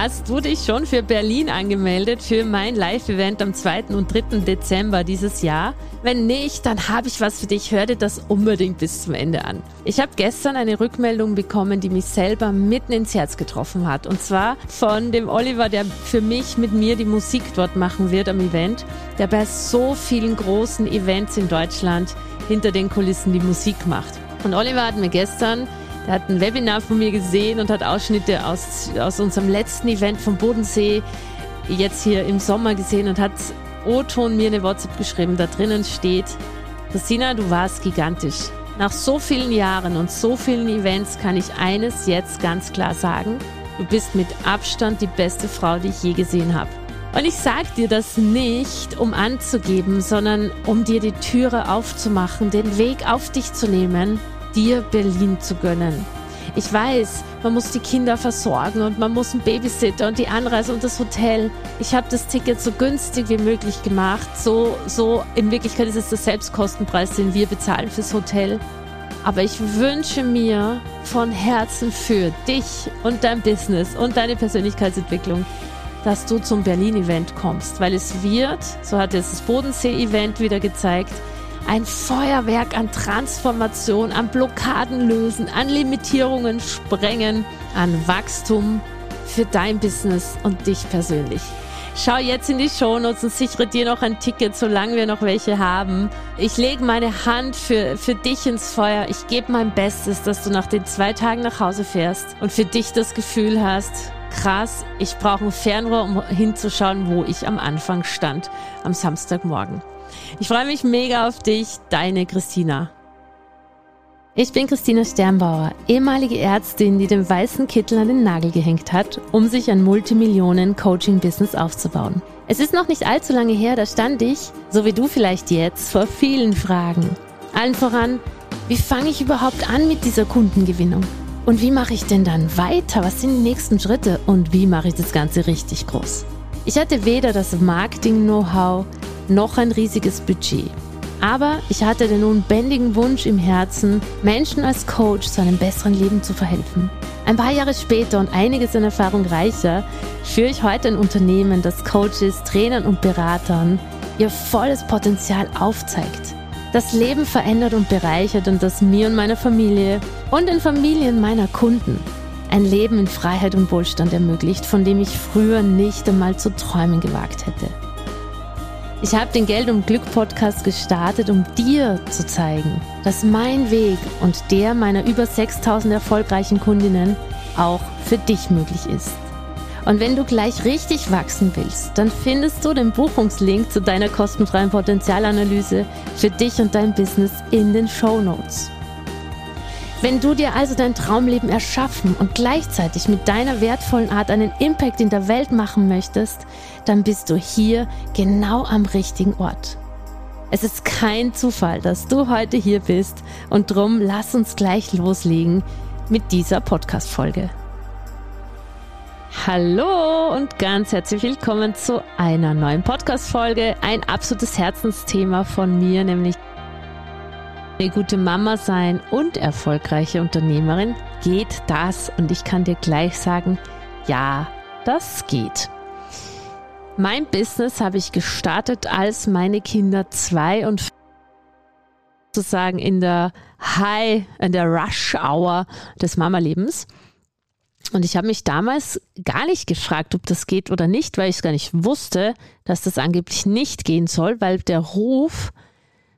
Hast du dich schon für Berlin angemeldet für mein Live-Event am 2. und 3. Dezember dieses Jahr? Wenn nicht, dann habe ich was für dich. Hör dir das unbedingt bis zum Ende an. Ich habe gestern eine Rückmeldung bekommen, die mich selber mitten ins Herz getroffen hat. Und zwar von dem Oliver, der für mich mit mir die Musik dort machen wird am Event, der bei so vielen großen Events in Deutschland hinter den Kulissen die Musik macht. Und Oliver hat mir gestern er hat ein Webinar von mir gesehen und hat Ausschnitte aus, aus unserem letzten Event vom Bodensee jetzt hier im Sommer gesehen und hat O-Ton mir eine WhatsApp geschrieben. Da drinnen steht, Christina, du warst gigantisch. Nach so vielen Jahren und so vielen Events kann ich eines jetzt ganz klar sagen. Du bist mit Abstand die beste Frau, die ich je gesehen habe. Und ich sag dir das nicht, um anzugeben, sondern um dir die Türe aufzumachen, den Weg auf dich zu nehmen dir Berlin zu gönnen. Ich weiß, man muss die Kinder versorgen und man muss einen Babysitter und die Anreise und das Hotel. Ich habe das Ticket so günstig wie möglich gemacht. So, so in Wirklichkeit ist es der Selbstkostenpreis, den wir bezahlen fürs Hotel. Aber ich wünsche mir von Herzen für dich und dein Business und deine Persönlichkeitsentwicklung, dass du zum Berlin-Event kommst, weil es wird, so hat es das Bodensee-Event wieder gezeigt, ein Feuerwerk an Transformation, an Blockaden lösen, an Limitierungen sprengen, an Wachstum für dein Business und dich persönlich. Schau jetzt in die Shownotes und sichere dir noch ein Ticket, solange wir noch welche haben. Ich lege meine Hand für, für dich ins Feuer. Ich gebe mein Bestes, dass du nach den zwei Tagen nach Hause fährst und für dich das Gefühl hast, krass, ich brauche ein Fernrohr, um hinzuschauen, wo ich am Anfang stand, am Samstagmorgen. Ich freue mich mega auf dich, deine Christina. Ich bin Christina Sternbauer, ehemalige Ärztin, die den weißen Kittel an den Nagel gehängt hat, um sich ein Multimillionen-Coaching-Business aufzubauen. Es ist noch nicht allzu lange her, da stand ich, so wie du vielleicht jetzt, vor vielen Fragen. Allen voran, wie fange ich überhaupt an mit dieser Kundengewinnung? Und wie mache ich denn dann weiter? Was sind die nächsten Schritte? Und wie mache ich das Ganze richtig groß? Ich hatte weder das Marketing-Know-how noch ein riesiges Budget. Aber ich hatte den unbändigen Wunsch im Herzen, Menschen als Coach zu einem besseren Leben zu verhelfen. Ein paar Jahre später und einiges an Erfahrung reicher, führe ich heute ein Unternehmen, das Coaches, Trainern und Beratern ihr volles Potenzial aufzeigt. Das Leben verändert und bereichert und das mir und meiner Familie und den Familien meiner Kunden ein Leben in Freiheit und Wohlstand ermöglicht, von dem ich früher nicht einmal zu träumen gewagt hätte. Ich habe den Geld und Glück Podcast gestartet, um dir zu zeigen, dass mein Weg und der meiner über 6000 erfolgreichen Kundinnen auch für dich möglich ist. Und wenn du gleich richtig wachsen willst, dann findest du den Buchungslink zu deiner kostenfreien Potenzialanalyse für dich und dein Business in den Show Notes. Wenn du dir also dein Traumleben erschaffen und gleichzeitig mit deiner wertvollen Art einen Impact in der Welt machen möchtest, dann bist du hier genau am richtigen Ort. Es ist kein Zufall, dass du heute hier bist und drum lass uns gleich loslegen mit dieser Podcast-Folge. Hallo und ganz herzlich willkommen zu einer neuen Podcast-Folge. Ein absolutes Herzensthema von mir, nämlich eine gute Mama sein und erfolgreiche Unternehmerin, geht das? Und ich kann dir gleich sagen, ja, das geht. Mein Business habe ich gestartet, als meine Kinder zwei und sozusagen in der High, in der Rush Hour des Mama-Lebens. Und ich habe mich damals gar nicht gefragt, ob das geht oder nicht, weil ich es gar nicht wusste, dass das angeblich nicht gehen soll, weil der Ruf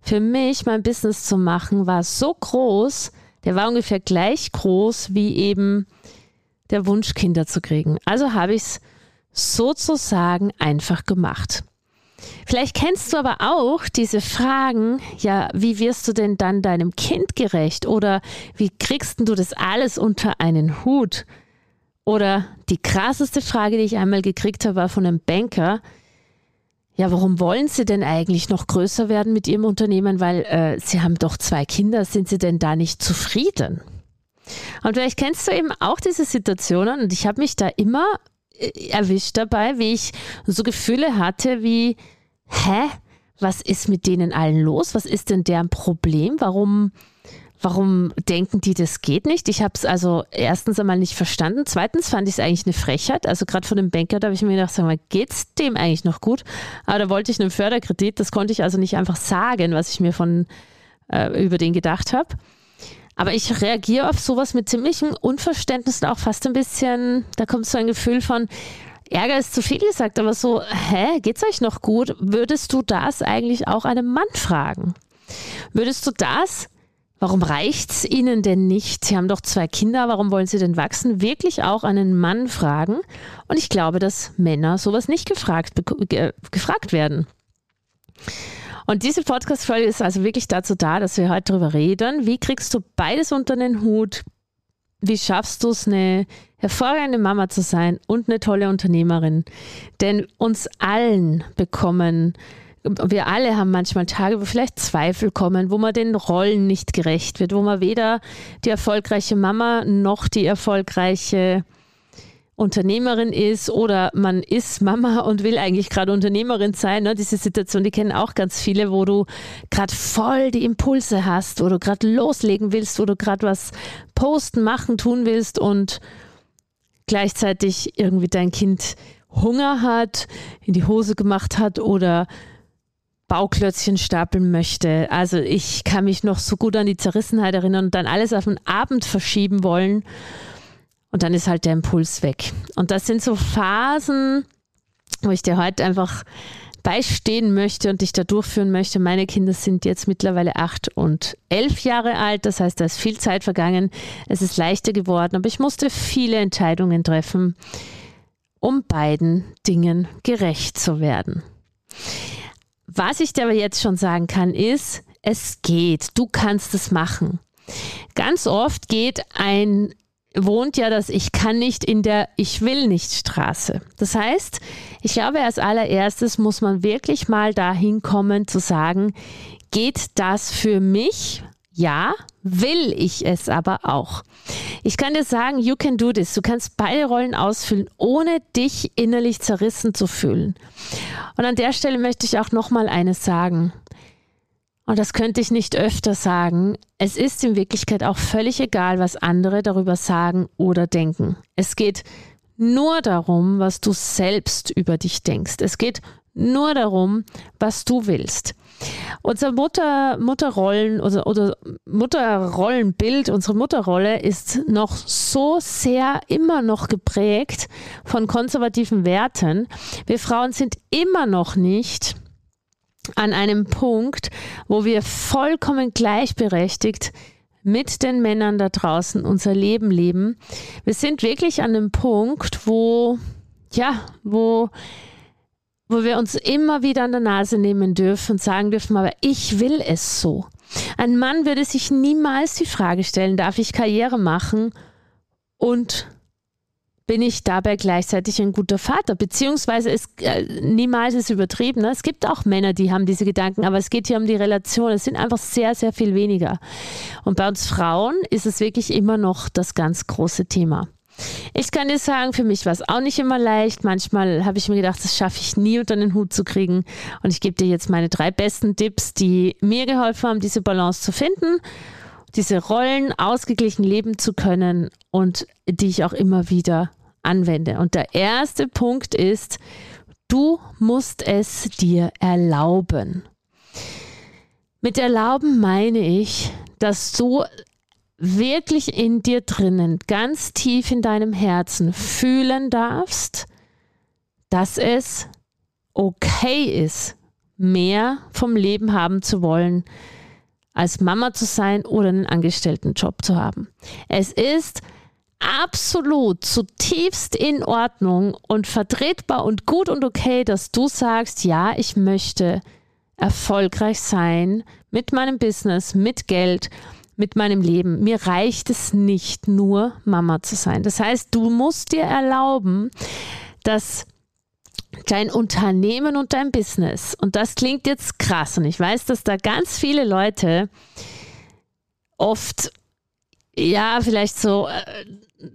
für mich mein Business zu machen war so groß, der war ungefähr gleich groß wie eben der Wunsch, Kinder zu kriegen. Also habe ich es sozusagen einfach gemacht. Vielleicht kennst du aber auch diese Fragen, ja, wie wirst du denn dann deinem Kind gerecht? Oder wie kriegst du das alles unter einen Hut? Oder die krasseste Frage, die ich einmal gekriegt habe, war von einem Banker, ja, warum wollen Sie denn eigentlich noch größer werden mit Ihrem Unternehmen? Weil äh, Sie haben doch zwei Kinder, sind Sie denn da nicht zufrieden? Und vielleicht kennst du eben auch diese Situationen und ich habe mich da immer äh, erwischt dabei, wie ich so Gefühle hatte wie, hä, was ist mit denen allen los? Was ist denn deren Problem? Warum, Warum denken die, das geht nicht? Ich habe es also erstens einmal nicht verstanden. Zweitens fand ich es eigentlich eine Frechheit. Also gerade von dem Banker, da habe ich mir gedacht, sag mal, geht's dem eigentlich noch gut? Aber da wollte ich einen Förderkredit. Das konnte ich also nicht einfach sagen, was ich mir von äh, über den gedacht habe. Aber ich reagiere auf sowas mit ziemlichem Unverständnis und auch fast ein bisschen, da kommt so ein Gefühl von, Ärger ist zu viel gesagt, aber so, hä, geht's euch noch gut? Würdest du das eigentlich auch einem Mann fragen? Würdest du das Warum reicht es Ihnen denn nicht? Sie haben doch zwei Kinder, warum wollen Sie denn wachsen? Wirklich auch einen Mann fragen. Und ich glaube, dass Männer sowas nicht gefragt, ge gefragt werden. Und diese Podcast-Folge ist also wirklich dazu da, dass wir heute darüber reden. Wie kriegst du beides unter den Hut? Wie schaffst du es, eine hervorragende Mama zu sein und eine tolle Unternehmerin? Denn uns allen bekommen wir alle haben manchmal Tage, wo vielleicht Zweifel kommen, wo man den Rollen nicht gerecht wird, wo man weder die erfolgreiche Mama noch die erfolgreiche Unternehmerin ist oder man ist Mama und will eigentlich gerade Unternehmerin sein. Ne? Diese Situation, die kennen auch ganz viele, wo du gerade voll die Impulse hast, wo du gerade loslegen willst, wo du gerade was posten, machen, tun willst und gleichzeitig irgendwie dein Kind Hunger hat, in die Hose gemacht hat oder Bauklötzchen stapeln möchte. Also ich kann mich noch so gut an die Zerrissenheit erinnern und dann alles auf den Abend verschieben wollen. Und dann ist halt der Impuls weg. Und das sind so Phasen, wo ich dir heute einfach beistehen möchte und dich da durchführen möchte. Meine Kinder sind jetzt mittlerweile acht und elf Jahre alt. Das heißt, da ist viel Zeit vergangen. Es ist leichter geworden, aber ich musste viele Entscheidungen treffen, um beiden Dingen gerecht zu werden. Was ich dir aber jetzt schon sagen kann, ist, es geht. Du kannst es machen. Ganz oft geht ein wohnt ja das Ich kann nicht in der Ich will nicht Straße. Das heißt, ich glaube, als allererstes muss man wirklich mal dahin kommen zu sagen, geht das für mich? Ja, will ich es aber auch. Ich kann dir sagen, you can do this. Du kannst beide Rollen ausfüllen, ohne dich innerlich zerrissen zu fühlen. Und an der Stelle möchte ich auch noch mal eines sagen. Und das könnte ich nicht öfter sagen. Es ist in Wirklichkeit auch völlig egal, was andere darüber sagen oder denken. Es geht nur darum, was du selbst über dich denkst. Es geht nur darum, was du willst. Unser Mutter, Mutterrollen oder, oder Mutterrollenbild, unsere Mutterrolle ist noch so sehr immer noch geprägt von konservativen Werten. Wir Frauen sind immer noch nicht an einem Punkt, wo wir vollkommen gleichberechtigt mit den Männern da draußen unser Leben leben. Wir sind wirklich an einem Punkt, wo, ja, wo wo wir uns immer wieder an der Nase nehmen dürfen und sagen dürfen, aber ich will es so. Ein Mann würde sich niemals die Frage stellen, darf ich Karriere machen und bin ich dabei gleichzeitig ein guter Vater? Beziehungsweise es, äh, niemals ist übertrieben. Ne? Es gibt auch Männer, die haben diese Gedanken, aber es geht hier um die Relation. Es sind einfach sehr, sehr viel weniger. Und bei uns Frauen ist es wirklich immer noch das ganz große Thema. Ich kann dir sagen, für mich war es auch nicht immer leicht. Manchmal habe ich mir gedacht, das schaffe ich nie unter den Hut zu kriegen. Und ich gebe dir jetzt meine drei besten Tipps, die mir geholfen haben, diese Balance zu finden, diese Rollen ausgeglichen leben zu können und die ich auch immer wieder anwende. Und der erste Punkt ist, du musst es dir erlauben. Mit erlauben meine ich, dass du wirklich in dir drinnen, ganz tief in deinem Herzen fühlen darfst, dass es okay ist, mehr vom Leben haben zu wollen, als Mama zu sein oder einen Angestelltenjob zu haben. Es ist absolut zutiefst in Ordnung und vertretbar und gut und okay, dass du sagst, ja, ich möchte erfolgreich sein mit meinem Business, mit Geld mit meinem Leben. Mir reicht es nicht nur Mama zu sein. Das heißt, du musst dir erlauben, dass dein Unternehmen und dein Business, und das klingt jetzt krass, und ich weiß, dass da ganz viele Leute oft, ja, vielleicht so äh,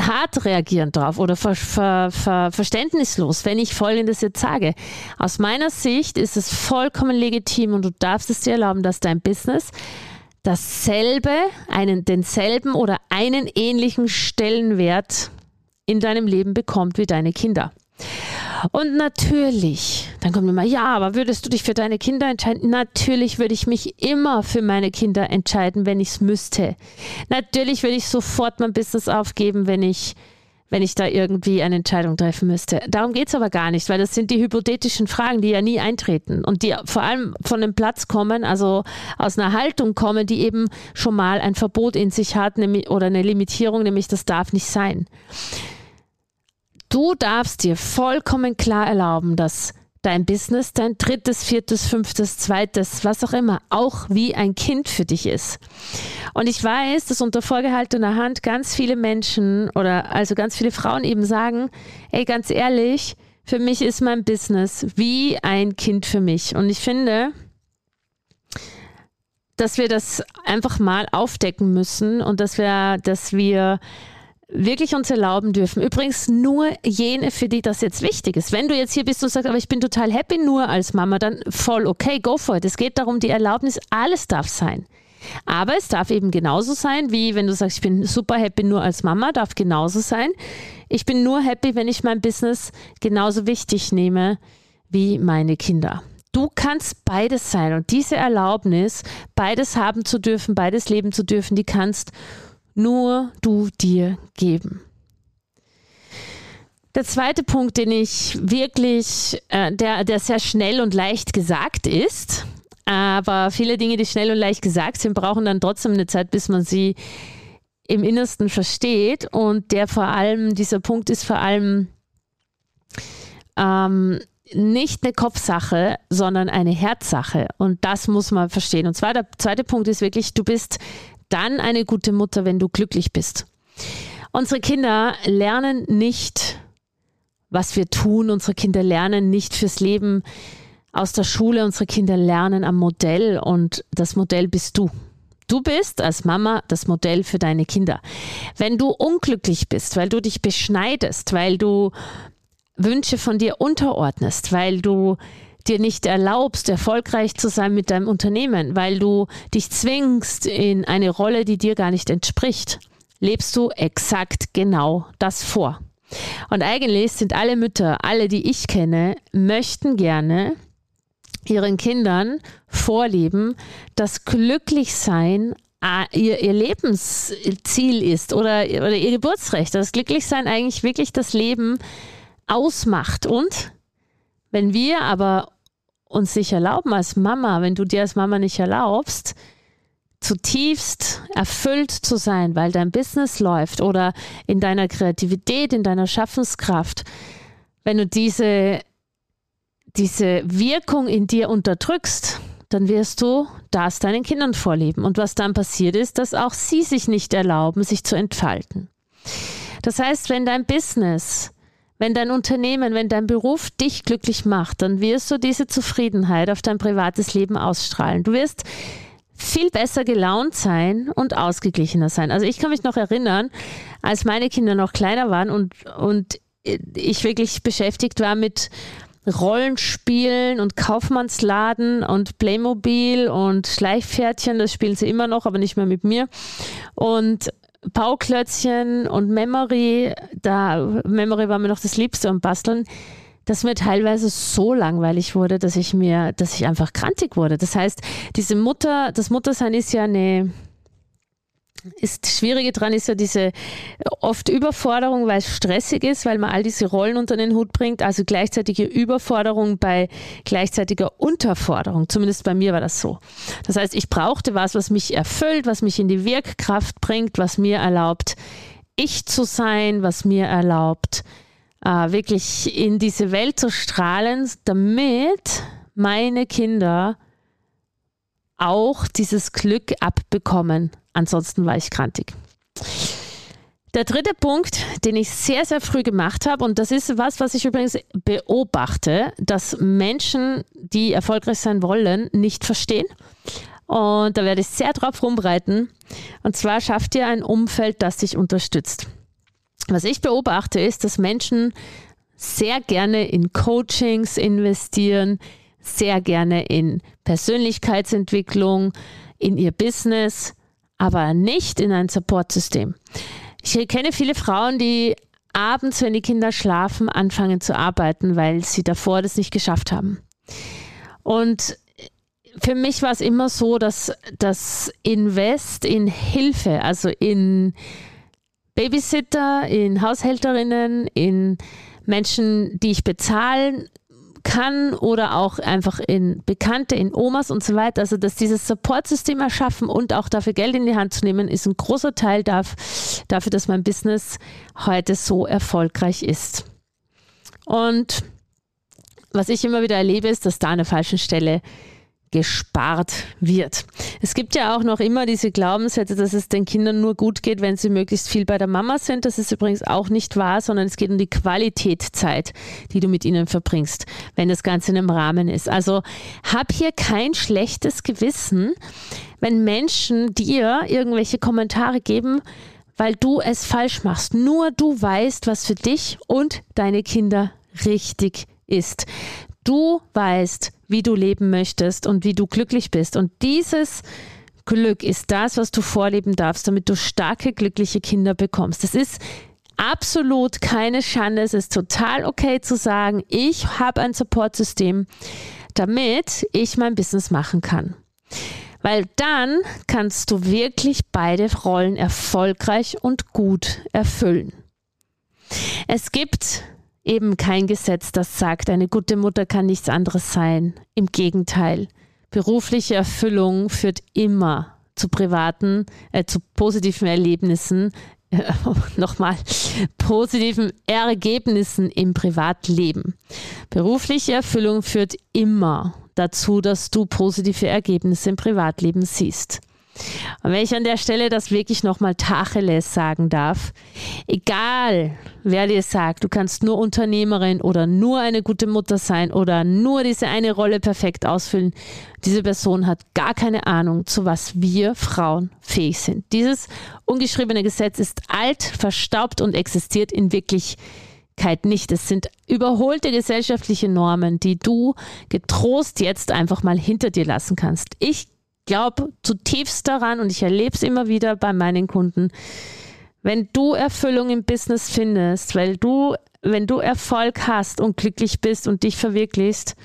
hart reagieren drauf oder ver, ver, ver, verständnislos, wenn ich Folgendes jetzt sage. Aus meiner Sicht ist es vollkommen legitim und du darfst es dir erlauben, dass dein Business dasselbe, einen, denselben oder einen ähnlichen Stellenwert in deinem Leben bekommt wie deine Kinder. Und natürlich, dann kommt immer, ja, aber würdest du dich für deine Kinder entscheiden? Natürlich würde ich mich immer für meine Kinder entscheiden, wenn ich es müsste. Natürlich würde ich sofort mein Business aufgeben, wenn ich wenn ich da irgendwie eine Entscheidung treffen müsste. Darum geht es aber gar nicht, weil das sind die hypothetischen Fragen, die ja nie eintreten und die vor allem von einem Platz kommen, also aus einer Haltung kommen, die eben schon mal ein Verbot in sich hat nämlich, oder eine Limitierung, nämlich das darf nicht sein. Du darfst dir vollkommen klar erlauben, dass dein Business, dein drittes, viertes, fünftes, zweites, was auch immer, auch wie ein Kind für dich ist. Und ich weiß, dass unter vorgehaltener Hand ganz viele Menschen oder also ganz viele Frauen eben sagen, ey, ganz ehrlich, für mich ist mein Business wie ein Kind für mich. Und ich finde, dass wir das einfach mal aufdecken müssen und dass wir, dass wir wirklich uns erlauben dürfen. Übrigens nur jene, für die das jetzt wichtig ist. Wenn du jetzt hier bist und sagst, aber ich bin total happy nur als Mama, dann voll okay, go for it. Es geht darum, die Erlaubnis, alles darf sein. Aber es darf eben genauso sein, wie wenn du sagst, ich bin super happy nur als Mama, darf genauso sein. Ich bin nur happy, wenn ich mein Business genauso wichtig nehme wie meine Kinder. Du kannst beides sein und diese Erlaubnis, beides haben zu dürfen, beides leben zu dürfen, die kannst nur du dir geben. Der zweite Punkt, den ich wirklich, äh, der, der sehr schnell und leicht gesagt ist, aber viele Dinge, die schnell und leicht gesagt sind, brauchen dann trotzdem eine Zeit, bis man sie im Innersten versteht. Und der vor allem, dieser Punkt ist vor allem ähm, nicht eine Kopfsache, sondern eine Herzsache. Und das muss man verstehen. Und zwar der zweite Punkt ist wirklich, du bist dann eine gute Mutter, wenn du glücklich bist. Unsere Kinder lernen nicht, was wir tun. Unsere Kinder lernen nicht fürs Leben aus der Schule. Unsere Kinder lernen am Modell und das Modell bist du. Du bist als Mama das Modell für deine Kinder. Wenn du unglücklich bist, weil du dich beschneidest, weil du Wünsche von dir unterordnest, weil du dir nicht erlaubst, erfolgreich zu sein mit deinem Unternehmen, weil du dich zwingst in eine Rolle, die dir gar nicht entspricht, lebst du exakt genau das vor. Und eigentlich sind alle Mütter, alle, die ich kenne, möchten gerne ihren Kindern vorleben, dass Glücklichsein ihr, ihr Lebensziel ist oder, oder ihr Geburtsrecht, dass Glücklichsein eigentlich wirklich das Leben ausmacht. Und wenn wir aber uns nicht erlauben als Mama, wenn du dir als Mama nicht erlaubst, zutiefst erfüllt zu sein, weil dein Business läuft oder in deiner Kreativität, in deiner Schaffenskraft, wenn du diese, diese Wirkung in dir unterdrückst, dann wirst du das deinen Kindern vorleben. Und was dann passiert ist, dass auch sie sich nicht erlauben, sich zu entfalten. Das heißt, wenn dein Business wenn dein Unternehmen, wenn dein Beruf dich glücklich macht, dann wirst du diese Zufriedenheit auf dein privates Leben ausstrahlen. Du wirst viel besser gelaunt sein und ausgeglichener sein. Also ich kann mich noch erinnern, als meine Kinder noch kleiner waren und, und ich wirklich beschäftigt war mit Rollenspielen und Kaufmannsladen und Playmobil und Schleichpferdchen, das spielen sie immer noch, aber nicht mehr mit mir. Und Bauklötzchen und Memory, da Memory war mir noch das Liebste und Basteln, dass mir teilweise so langweilig wurde, dass ich mir, dass ich einfach krantig wurde. Das heißt, diese Mutter, das Muttersein ist ja eine, ist Schwierige daran ist ja diese oft Überforderung, weil es stressig ist, weil man all diese Rollen unter den Hut bringt, also gleichzeitige Überforderung bei gleichzeitiger Unterforderung. Zumindest bei mir war das so. Das heißt, ich brauchte was, was mich erfüllt, was mich in die Wirkkraft bringt, was mir erlaubt, ich zu sein, was mir erlaubt, äh, wirklich in diese Welt zu strahlen, damit meine Kinder auch dieses Glück abbekommen. Ansonsten war ich krantig. Der dritte Punkt, den ich sehr, sehr früh gemacht habe, und das ist was, was ich übrigens beobachte, dass Menschen, die erfolgreich sein wollen, nicht verstehen. Und da werde ich sehr drauf rumreiten. Und zwar schafft ihr ein Umfeld, das dich unterstützt. Was ich beobachte, ist, dass Menschen sehr gerne in Coachings investieren, sehr gerne in Persönlichkeitsentwicklung, in ihr Business, aber nicht in ein Supportsystem. Ich kenne viele Frauen, die abends, wenn die Kinder schlafen, anfangen zu arbeiten, weil sie davor das nicht geschafft haben. Und für mich war es immer so, dass das Invest in Hilfe, also in Babysitter, in Haushälterinnen, in Menschen, die ich bezahlen kann oder auch einfach in Bekannte, in Omas und so weiter. Also, dass dieses Supportsystem erschaffen und auch dafür Geld in die Hand zu nehmen, ist ein großer Teil dafür, dass mein Business heute so erfolgreich ist. Und was ich immer wieder erlebe, ist, dass da an der falschen Stelle gespart wird. Es gibt ja auch noch immer diese Glaubenssätze, dass es den Kindern nur gut geht, wenn sie möglichst viel bei der Mama sind. Das ist übrigens auch nicht wahr, sondern es geht um die Qualität Zeit, die du mit ihnen verbringst, wenn das Ganze in einem Rahmen ist. Also hab hier kein schlechtes Gewissen, wenn Menschen dir irgendwelche Kommentare geben, weil du es falsch machst. Nur du weißt, was für dich und deine Kinder richtig ist. Du weißt, wie du leben möchtest und wie du glücklich bist. Und dieses Glück ist das, was du vorleben darfst, damit du starke, glückliche Kinder bekommst. Es ist absolut keine Schande. Es ist total okay zu sagen, ich habe ein Supportsystem, damit ich mein Business machen kann. Weil dann kannst du wirklich beide Rollen erfolgreich und gut erfüllen. Es gibt eben kein Gesetz, das sagt, eine gute Mutter kann nichts anderes sein. Im Gegenteil, berufliche Erfüllung führt immer zu privaten, äh, zu positiven Erlebnissen, nochmal, positiven Ergebnissen im Privatleben. Berufliche Erfüllung führt immer dazu, dass du positive Ergebnisse im Privatleben siehst. Und wenn ich an der Stelle das wirklich nochmal Tacheles sagen darf, egal wer dir sagt, du kannst nur Unternehmerin oder nur eine gute Mutter sein oder nur diese eine Rolle perfekt ausfüllen, diese Person hat gar keine Ahnung, zu was wir Frauen fähig sind. Dieses ungeschriebene Gesetz ist alt, verstaubt und existiert in Wirklichkeit nicht. Es sind überholte gesellschaftliche Normen, die du getrost jetzt einfach mal hinter dir lassen kannst. Ich glaube zutiefst daran und ich erlebe es immer wieder bei meinen Kunden. Wenn du Erfüllung im Business findest, weil du, wenn du Erfolg hast und glücklich bist und dich verwirklichst,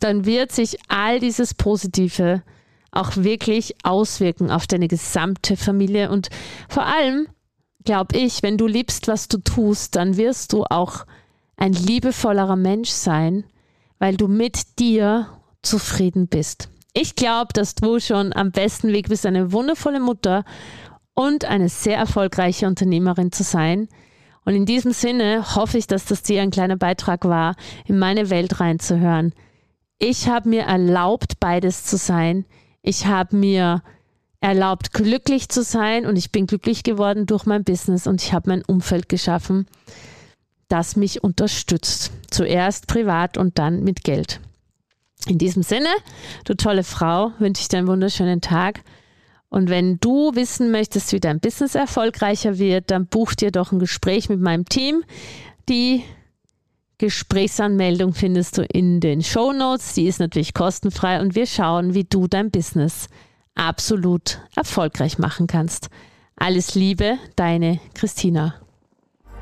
dann wird sich all dieses Positive auch wirklich auswirken auf deine gesamte Familie. Und vor allem, glaube ich, wenn du liebst, was du tust, dann wirst du auch ein liebevollerer Mensch sein, weil du mit dir zufrieden bist. Ich glaube, dass du schon am besten Weg bist, eine wundervolle Mutter und eine sehr erfolgreiche Unternehmerin zu sein. Und in diesem Sinne hoffe ich, dass das dir ein kleiner Beitrag war, in meine Welt reinzuhören. Ich habe mir erlaubt, beides zu sein. Ich habe mir erlaubt, glücklich zu sein und ich bin glücklich geworden durch mein Business und ich habe mein Umfeld geschaffen, das mich unterstützt. Zuerst privat und dann mit Geld. In diesem Sinne, du tolle Frau, wünsche ich dir einen wunderschönen Tag. Und wenn du wissen möchtest, wie dein Business erfolgreicher wird, dann buch dir doch ein Gespräch mit meinem Team. Die Gesprächsanmeldung findest du in den Show Notes. Die ist natürlich kostenfrei und wir schauen, wie du dein Business absolut erfolgreich machen kannst. Alles Liebe, deine Christina.